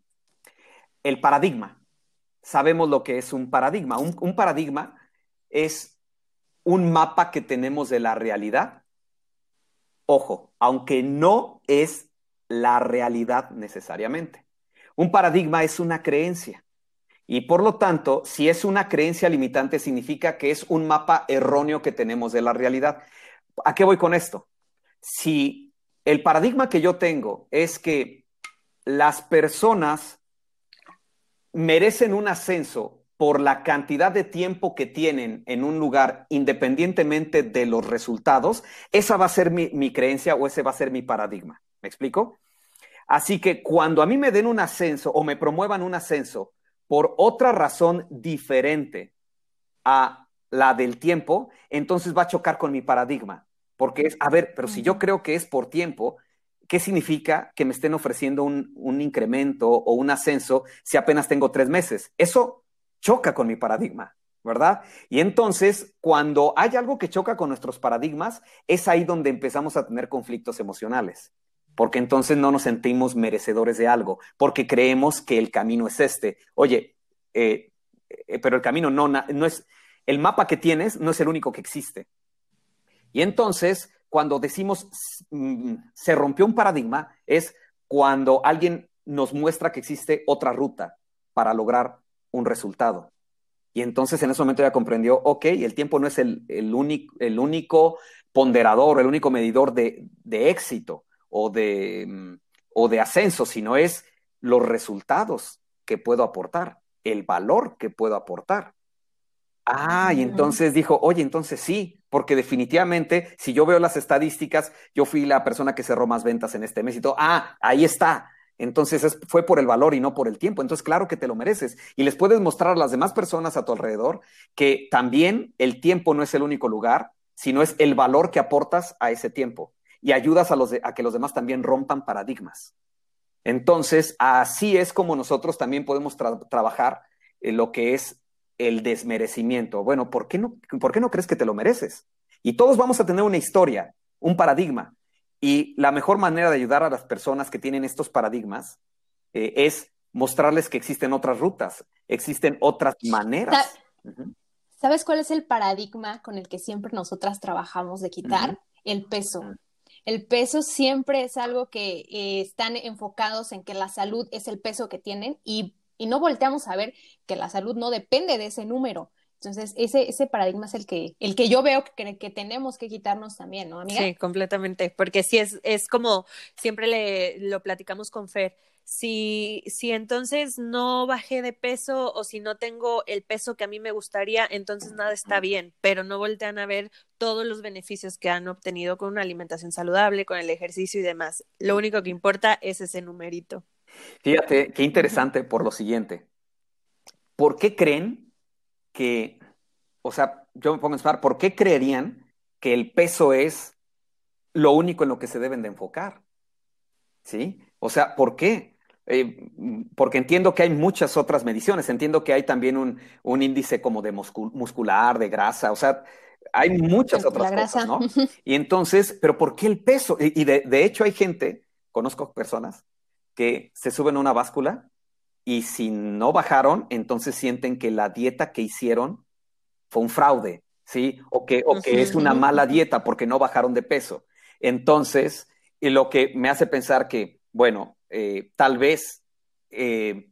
el paradigma. Sabemos lo que es un paradigma. Un, paradigma es un mapa que tenemos de la realidad. Ojo, aunque no es la realidad necesariamente. Un paradigma es una creencia. Y por lo tanto, si es una creencia limitante, significa que es un mapa erróneo que tenemos de la realidad. ¿A qué voy con esto? Si el paradigma que yo tengo es que las personas merecen un ascenso por la cantidad de tiempo que tienen en un lugar independientemente de los resultados, esa va a ser mi, mi, creencia o ese va a ser mi paradigma. ¿Me explico? Así que cuando a mí me den un ascenso o me promuevan un ascenso por otra razón diferente a la del tiempo, entonces va a chocar con mi paradigma. Porque es, a ver, pero si yo creo que es por tiempo, ¿qué significa que me estén ofreciendo un, incremento o un ascenso si apenas tengo tres meses? Eso choca con mi paradigma, ¿verdad? Y entonces, cuando hay algo que choca con nuestros paradigmas, es ahí donde empezamos a tener conflictos emocionales, porque entonces no nos sentimos merecedores de algo, porque creemos que el camino es este. Oye, eh, eh, pero el camino no, no es, el mapa que tienes no es el único que existe. Y entonces, cuando decimos mm, se rompió un paradigma, es cuando alguien nos muestra que existe otra ruta para lograr un resultado. Y entonces en ese momento ya comprendió, ok, el tiempo no es el, el, único, el único ponderador, el único medidor de, de éxito o de, mm, o de ascenso, sino es los resultados que puedo aportar, el valor que puedo aportar. Ah, y entonces dijo, oye, entonces sí, porque definitivamente si yo veo las estadísticas, yo fui la persona que cerró más ventas en este mes y todo, ah, ahí está. Entonces fue por el valor y no por el tiempo. Entonces, claro que te lo mereces. Y les puedes mostrar a las demás personas a tu alrededor que también el tiempo no es el único lugar, sino es el valor que aportas a ese tiempo. Y ayudas a, los a que los demás también rompan paradigmas. Entonces, así es como nosotros también podemos trabajar lo que es el desmerecimiento. Bueno, ¿por qué, no, ¿por qué no crees que te lo mereces? Y todos vamos a tener una historia, un paradigma. Y la mejor manera de ayudar a las personas que tienen estos paradigmas eh, es mostrarles que existen otras rutas, existen otras maneras. ¿Sabes cuál es el paradigma con el que siempre nosotras trabajamos de quitar? El peso. El peso siempre es algo que eh, están enfocados en que la salud es el peso que tienen y y no volteamos a ver que la salud no depende de ese número. Entonces, ese, ese paradigma es el que, el que yo veo que, que tenemos que quitarnos también, ¿no, amiga? Sí, completamente, porque sí es, es como siempre le, lo platicamos con Fer, si, si entonces no bajé de peso o si no tengo el peso que a mí me gustaría, entonces nada está bien, pero no voltean a ver todos los beneficios que han obtenido con una alimentación saludable, con el ejercicio y demás. Lo único que importa es ese numerito. Fíjate, qué interesante por lo siguiente. ¿Por qué creen que, o sea, yo me pongo a pensar, ¿por qué creerían que el peso es lo único en lo que se deben de enfocar? ¿Sí? O sea, ¿por qué? Eh, porque entiendo que hay muchas otras mediciones, entiendo que hay también un, índice como de muscular, de grasa, o sea, hay muchas otras cosas, ¿no? Y entonces, pero ¿por qué el peso? Y, de, de, hecho hay gente, conozco personas que se suben a una báscula y si no bajaron, entonces sienten que la dieta que hicieron fue un fraude, ¿sí? O que, o que es una mala dieta porque no bajaron de peso. Entonces, y lo que me hace pensar que, bueno, eh, tal vez eh,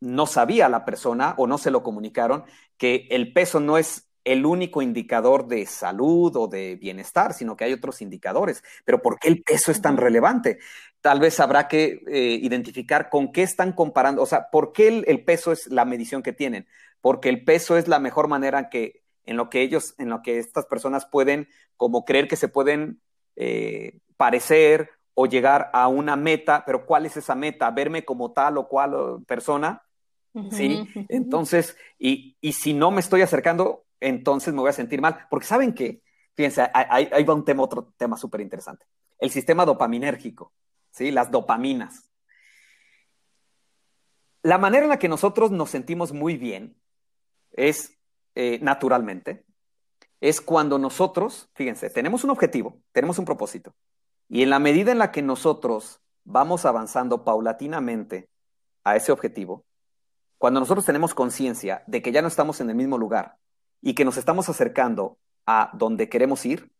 no sabía la persona o no se lo comunicaron que el peso no es el único indicador de salud o de bienestar, sino que hay otros indicadores. Pero ¿por qué el peso es tan relevante? Tal vez habrá que eh, identificar con qué están comparando, o sea, ¿por qué el, peso es la medición que tienen? Porque el peso es la mejor manera que, en lo que ellos, en lo que estas personas pueden como creer que se pueden eh, parecer o llegar a una meta, pero ¿cuál es esa meta? ¿Verme como tal o cual persona? ¿Sí? Entonces, y, y si no me estoy acercando, entonces me voy a sentir mal. Porque ¿saben qué? Fíjense, ahí, va un tema, otro tema súper interesante. El sistema dopaminérgico, ¿sí? Las dopaminas. La manera en la que nosotros nos sentimos muy bien es, eh, naturalmente, es cuando nosotros, fíjense, tenemos un objetivo, tenemos un propósito, y en la medida en la que nosotros vamos avanzando paulatinamente a ese objetivo, cuando nosotros tenemos conciencia de que ya no estamos en el mismo lugar, y que nos estamos acercando a donde queremos ir,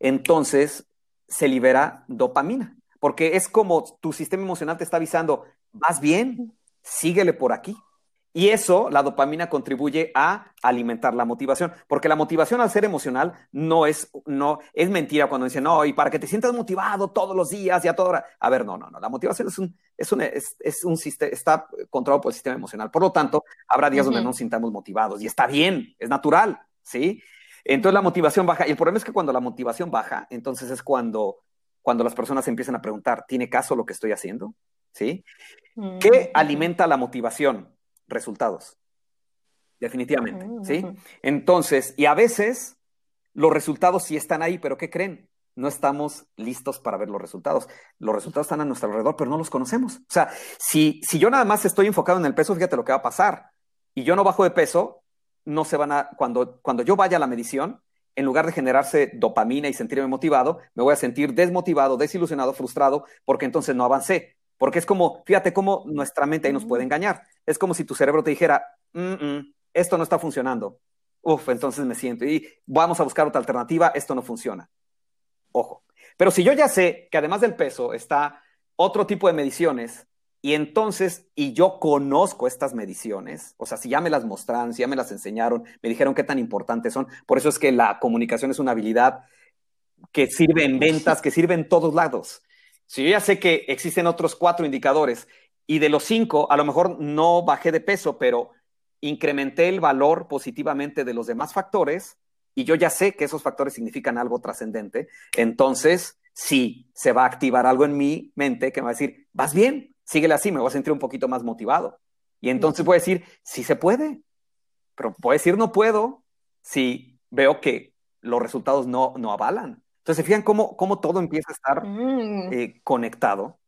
entonces se libera dopamina, porque es como tu sistema emocional te está avisando, vas bien, síguele por aquí. Y eso, la dopamina contribuye a alimentar la motivación, porque la motivación al ser emocional no es, no, es mentira cuando dicen, no, y para que te sientas motivado todos los días y a toda hora. A ver, no, no, no, la motivación es un, es un, es, un sistema, está controlado por el sistema emocional. Por lo tanto, habrá días donde no nos sintamos motivados y está bien, es natural, ¿sí? Entonces la motivación baja, y el problema es que cuando la motivación baja, entonces es cuando, cuando las personas empiezan a preguntar, ¿tiene caso lo que estoy haciendo? ¿Sí? ¿Qué alimenta la motivación? Resultados. Definitivamente, ¿sí? Entonces, y a veces los resultados sí están ahí, pero ¿qué creen? No estamos listos para ver los resultados. Los resultados están a nuestro alrededor, pero no los conocemos. O sea, si, si yo nada más estoy enfocado en el peso, fíjate lo que va a pasar. Y yo no bajo de peso, no se van a, cuando, cuando yo vaya a la medición, en lugar de generarse dopamina y sentirme motivado, me voy a sentir desmotivado, desilusionado, frustrado, porque entonces no avancé. Porque es como, fíjate cómo nuestra mente ahí nos puede engañar. Es como si tu cerebro te dijera, esto no está funcionando. Uf, entonces me siento y vamos a buscar otra alternativa, esto no funciona. Ojo. Pero si yo ya sé que además del peso está otro tipo de mediciones y entonces, y yo conozco estas mediciones, o sea, si ya me las mostraron, si ya me las enseñaron, me dijeron qué tan importantes son, por eso es que la comunicación es una habilidad que sirve en ventas, que sirve en todos lados. Si yo ya sé que existen otros cuatro indicadores y de los cinco, a lo mejor no bajé de peso, pero incrementé el valor positivamente de los demás factores y yo ya sé que esos factores significan algo trascendente, entonces sí se va a activar algo en mi mente que me va a decir, vas bien, síguele así, me voy a sentir un poquito más motivado. Y entonces voy a decir, sí se puede, pero puedo decir no puedo si veo que los resultados no, no avalan. Entonces, ¿se fijan cómo, cómo todo empieza a estar mm. eh, conectado?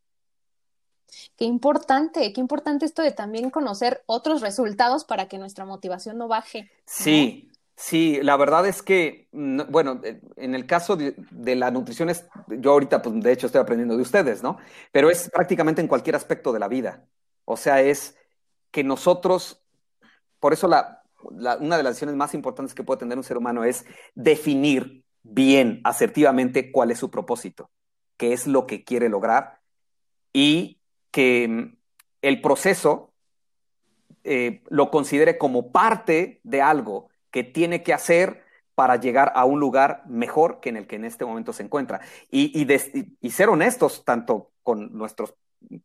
Qué importante, qué importante esto de también conocer otros resultados para que nuestra motivación no baje. Sí, sí, la verdad es que, bueno, eh, en el caso de, la nutrición, es, yo ahorita, pues de hecho estoy aprendiendo de ustedes, ¿no? Pero es prácticamente en cualquier aspecto de la vida. O sea, es que nosotros, por eso la, una de las decisiones más importantes que puede tener un ser humano es definir bien, asertivamente, cuál es su propósito, qué es lo que quiere lograr y que mm, el proceso eh, lo considere como parte de algo que tiene que hacer para llegar a un lugar mejor que en el que en este momento se encuentra. Y, y, ser honestos tanto con nuestros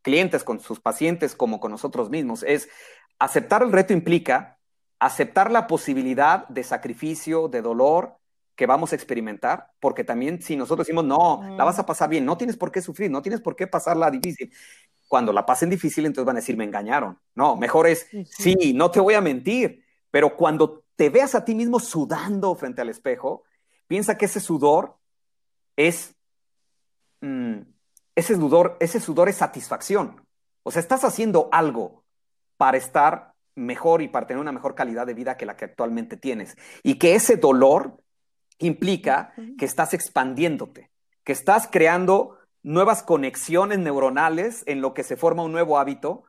clientes, con sus pacientes, como con nosotros mismos. Es aceptar el reto implica aceptar la posibilidad de sacrificio, de dolor que vamos a experimentar, porque también si nosotros decimos, no, la vas a pasar bien, no tienes por qué sufrir, no tienes por qué pasarla difícil, cuando la pasen difícil, entonces van a decir, me engañaron. No, mejor es, sí, no te voy a mentir, pero cuando te veas a ti mismo sudando frente al espejo, piensa que ese sudor es, mm, ese sudor, ese sudor es satisfacción. O sea, estás haciendo algo para estar mejor y para tener una mejor calidad de vida que la que actualmente tienes. Y que ese dolor implica que estás expandiéndote, que estás creando nuevas conexiones neuronales en lo que se forma un nuevo hábito.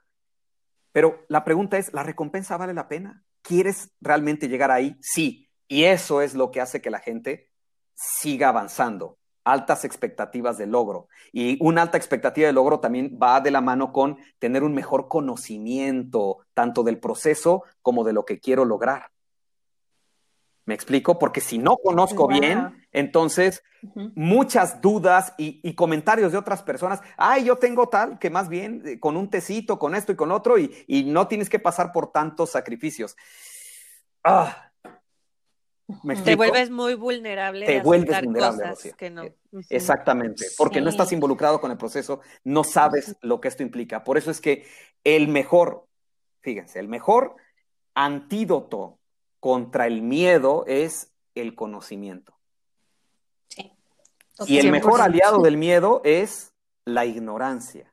Pero la pregunta es, ¿la recompensa vale la pena? ¿Quieres realmente llegar ahí? Sí. Y eso es lo que hace que la gente siga avanzando. Altas expectativas de logro. Y una alta expectativa de logro también va de la mano con tener un mejor conocimiento, tanto del proceso como de lo que quiero lograr. ¿Me explico? Porque si no conozco bien, entonces muchas dudas y, comentarios de otras personas, ay, yo tengo tal, que más bien eh, con un tecito, con esto y con otro, y, no tienes que pasar por tantos sacrificios. Ah, te vuelves muy vulnerable. Te vuelves vulnerable, que no. Eh, exactamente, porque no estás involucrado con el proceso, no sabes lo que esto implica. Por eso es que el mejor, fíjense, el mejor antídoto contra el miedo es el conocimiento. Sí. Y el mejor aliado del miedo es la ignorancia.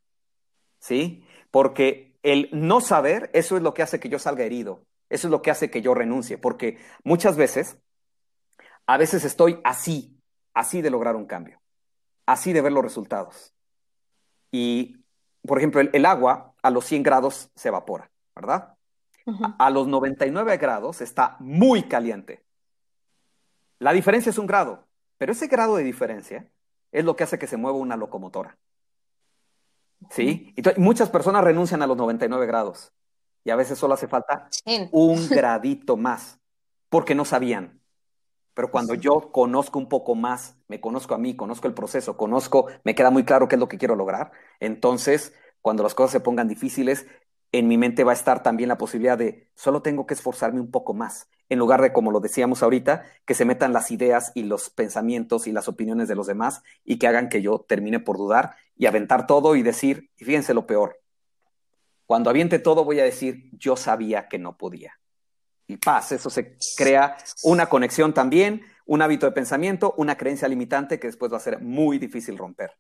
¿Sí? Porque el no saber, eso es lo que hace que yo salga herido. Eso es lo que hace que yo renuncie. Porque muchas veces, a veces estoy así, así de lograr un cambio, así de ver los resultados. Y, por ejemplo, el, agua a los 100 grados se evapora, ¿verdad? A los 99 grados está muy caliente. La diferencia es un grado, pero ese grado de diferencia es lo que hace que se mueva una locomotora. ¿Sí? Y muchas personas renuncian a los 99 grados y a veces solo hace falta un gradito más porque no sabían. Pero cuando yo conozco un poco más, me conozco a mí, conozco el proceso, conozco, me queda muy claro qué es lo que quiero lograr, entonces cuando las cosas se pongan difíciles, en mi mente va a estar también la posibilidad de solo tengo que esforzarme un poco más, en lugar de, como lo decíamos ahorita, que se metan las ideas y los pensamientos y las opiniones de los demás y que hagan que yo termine por dudar y aventar todo y decir, y fíjense lo peor, cuando aviente todo voy a decir, yo sabía que no podía. Y paz, eso se crea una conexión también, un hábito de pensamiento, una creencia limitante que después va a ser muy difícil romper.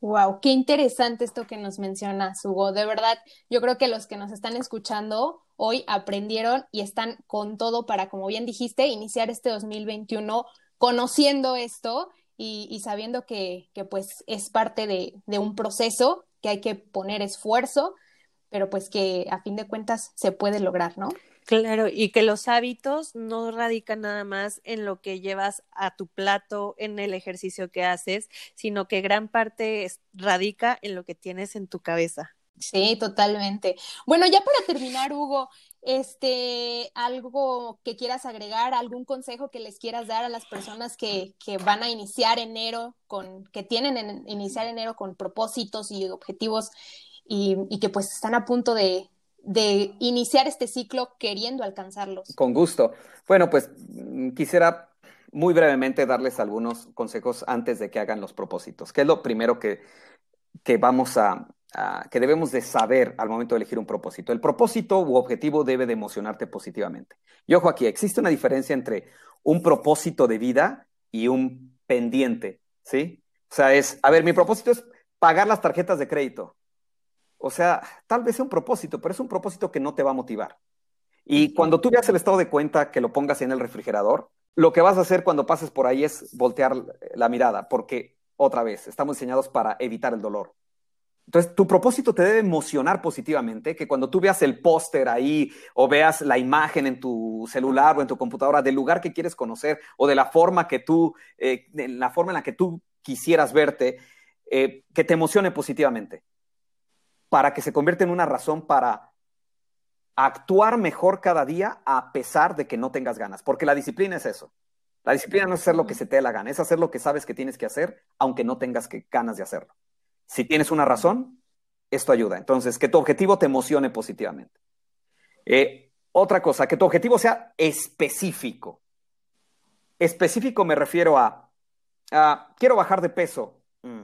Wow, qué interesante esto que nos mencionas, Hugo. De verdad, yo creo que los que nos están escuchando hoy aprendieron y están con todo para, como bien dijiste, iniciar este 2021 conociendo esto y, sabiendo que, que, pues es parte de, de un proceso, que hay que poner esfuerzo, pero pues que a fin de cuentas se puede lograr, ¿no? Claro, y que los hábitos no radican nada más en lo que llevas a tu plato, en el ejercicio que haces, sino que gran parte radica en lo que tienes en tu cabeza. Sí, totalmente. Bueno, ya para terminar, Hugo, este, algo que quieras agregar, algún consejo que les quieras dar a las personas que, que van a iniciar enero con, que tienen en iniciar enero con propósitos y objetivos y, que pues están a punto de, de iniciar este ciclo queriendo alcanzarlos. Con gusto. Bueno, pues mm, quisiera muy brevemente darles algunos consejos antes de que hagan los propósitos, que es lo primero que, que vamos a, que debemos de saber al momento de elegir un propósito. El propósito u objetivo debe de emocionarte positivamente. Y ojo aquí, existe una diferencia entre un propósito de vida y un pendiente, ¿sí? O sea, es, a ver, mi propósito es pagar las tarjetas de crédito. O sea, tal vez sea un propósito, pero es un propósito que no te va a motivar. Y cuando tú veas el estado de cuenta que lo pongas en el refrigerador, lo que vas a hacer cuando pases por ahí es voltear la mirada, porque otra vez, estamos diseñados para evitar el dolor. Entonces, tu propósito te debe emocionar positivamente, que cuando tú veas el póster ahí o veas la imagen en tu celular o en tu computadora del lugar que quieres conocer o de la forma que tú, eh, la forma en la que tú quisieras verte, eh, que te emocione positivamente para que se convierta en una razón para actuar mejor cada día a pesar de que no tengas ganas, porque la disciplina es eso. La disciplina no es hacer lo que se te dé la gana, es hacer lo que sabes que tienes que hacer, aunque no tengas ganas de hacerlo. Si tienes una razón, esto ayuda. Entonces, que tu objetivo te emocione positivamente. Eh, otra cosa, que tu objetivo sea específico. Específico me refiero a, quiero bajar de peso. Mm.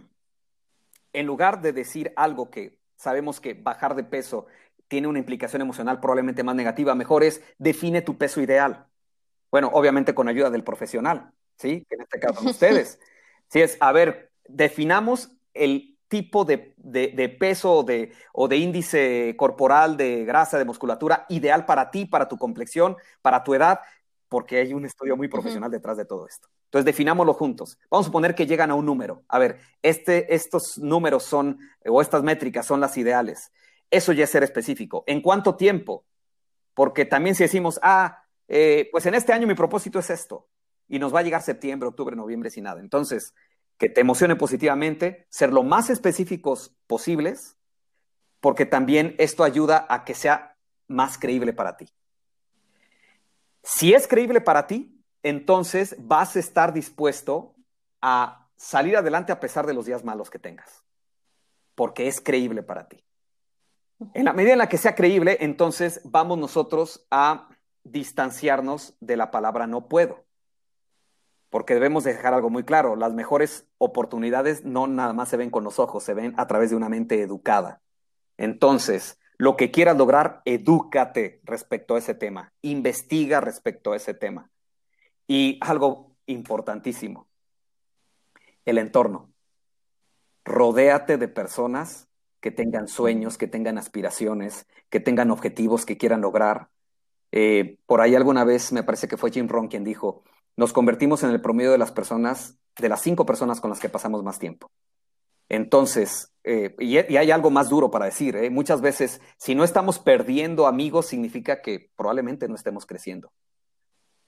En lugar de decir algo que sabemos que bajar de peso tiene una implicación emocional probablemente más negativa, mejor es define tu peso ideal. Bueno, obviamente con ayuda del profesional, ¿sí? Que en este caso son ustedes. Sí, es, a ver, definamos el tipo de, peso o de, o de índice corporal, de grasa, de musculatura ideal para ti, para tu complexión, para tu edad, porque hay un estudio muy profesional detrás de todo esto. Entonces, definámoslo juntos. Vamos a suponer que llegan a un número. A ver, este, estos números son, o estas métricas son las ideales. Eso ya es ser específico. ¿En cuánto tiempo? Porque también si decimos, ah, eh, pues en este año mi propósito es esto, y nos va a llegar septiembre, octubre, noviembre sin nada. Entonces, que te emocione positivamente, ser lo más específicos posibles, porque también esto ayuda a que sea más creíble para ti. Si es creíble para ti, entonces vas a estar dispuesto a salir adelante a pesar de los días malos que tengas, porque es creíble para ti. En la medida en la que sea creíble, entonces vamos nosotros a distanciarnos de la palabra no puedo, porque debemos dejar algo muy claro, las mejores oportunidades no nada más se ven con los ojos, se ven a través de una mente educada. Entonces, lo que quieras lograr, edúcate respecto a ese tema, investiga respecto a ese tema. Y algo importantísimo, el entorno. Rodéate de personas que tengan sueños, que tengan aspiraciones, que tengan objetivos que quieran lograr. Eh, por ahí alguna vez me parece que fue Jim Rohn quien dijo, nos convertimos en el promedio de las personas, de las cinco personas con las que pasamos más tiempo. Entonces, eh, y, hay algo más duro para decir, ¿eh? muchas veces, si no estamos perdiendo amigos, significa que probablemente no estemos creciendo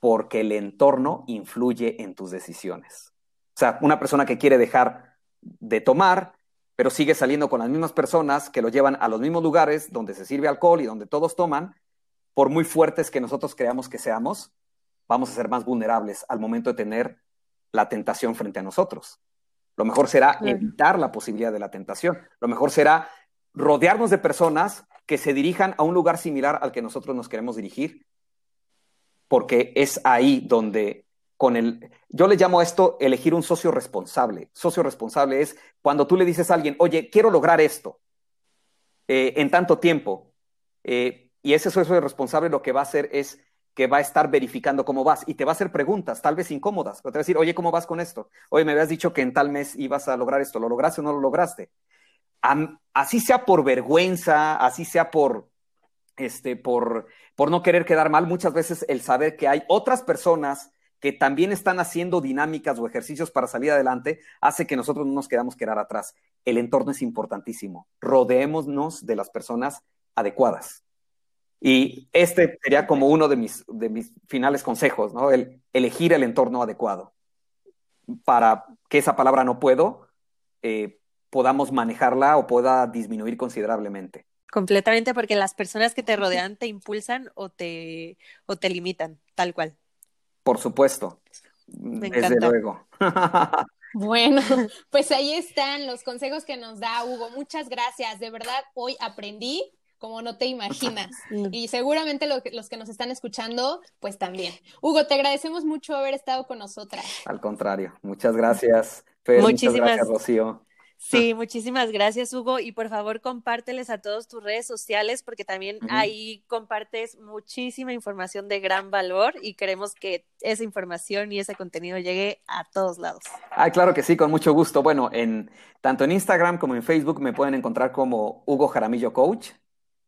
porque el entorno influye en tus decisiones. O sea, una persona que quiere dejar de tomar, pero sigue saliendo con las mismas personas que lo llevan a los mismos lugares donde se sirve alcohol y donde todos toman, por muy fuertes que nosotros creamos que seamos, vamos a ser más vulnerables al momento de tener la tentación frente a nosotros. Lo mejor será evitar la posibilidad de la tentación. Lo mejor será rodearnos de personas que se dirijan a un lugar similar al que nosotros nos queremos dirigir porque es ahí donde con el, yo le llamo a esto elegir un socio responsable. Socio responsable es cuando tú le dices a alguien, oye, quiero lograr esto eh, en tanto tiempo, eh, y ese socio responsable lo que va a hacer es que va a estar verificando cómo vas y te va a hacer preguntas, tal vez incómodas, te va a decir, oye, ¿cómo vas con esto? Oye, me habías dicho que en tal mes ibas a lograr esto, ¿lo lograste o no lo lograste? así sea por vergüenza, así sea por, este, por, no querer quedar mal, muchas veces el saber que hay otras personas que también están haciendo dinámicas o ejercicios para salir adelante, hace que nosotros no nos quedamos quedar atrás. El entorno es importantísimo. Rodeémonos de las personas adecuadas. Y este sería como uno de mis, de mis finales consejos, ¿no? El elegir el entorno adecuado para que esa palabra no puedo eh, podamos manejarla o pueda disminuir considerablemente. Completamente, porque las personas que te rodean te impulsan o te, o te limitan, tal cual. Por supuesto. Desde luego. Bueno, pues ahí están los consejos que nos da Hugo. Muchas gracias. De verdad, hoy aprendí como no te imaginas. Y seguramente los que nos están escuchando, pues también. Hugo, te agradecemos mucho haber estado con nosotras. Al contrario, muchas gracias. muchas gracias, Rocío. Sí, muchísimas gracias, Hugo. Y por favor, compárteles a todos tus redes sociales, porque también ahí compartes muchísima información de gran valor y queremos que esa información y ese contenido llegue a todos lados. Ah, claro que sí, con mucho gusto. Bueno, en tanto en Instagram como en Facebook me pueden encontrar como Hugo Jaramillo Coach.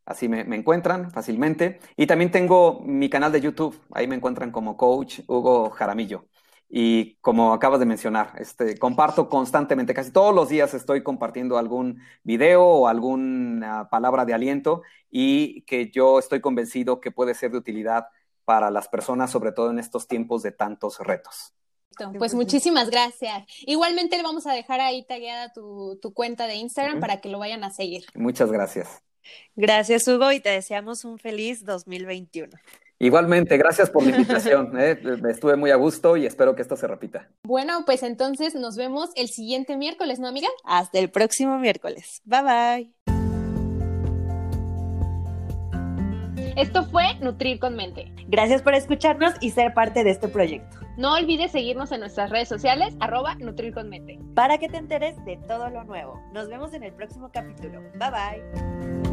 Así me, me, encuentran fácilmente. Y también tengo mi canal de YouTube. Ahí me encuentran como Coach Hugo Jaramillo. Y como acabas de mencionar, este, comparto constantemente, casi todos los días estoy compartiendo algún video o alguna palabra de aliento y que yo estoy convencido que puede ser de utilidad para las personas, sobre todo en estos tiempos de tantos retos. Pues muchísimas gracias. Igualmente le vamos a dejar ahí tagueada tu, tu cuenta de Instagram para que lo vayan a seguir. Muchas gracias. Gracias, Hugo, y te deseamos un feliz 2021. Igualmente, gracias por la invitación. ¿eh? Estuve muy a gusto y espero que esto se repita. Bueno, pues entonces nos vemos el siguiente miércoles, ¿no, amiga? Hasta el próximo miércoles. Bye bye. Esto fue Nutrir con Mente. Gracias por escucharnos y ser parte de este proyecto. No olvides seguirnos en nuestras redes sociales, arroba Nutrir con Mente. Para que te enteres de todo lo nuevo. Nos vemos en el próximo capítulo. Bye bye.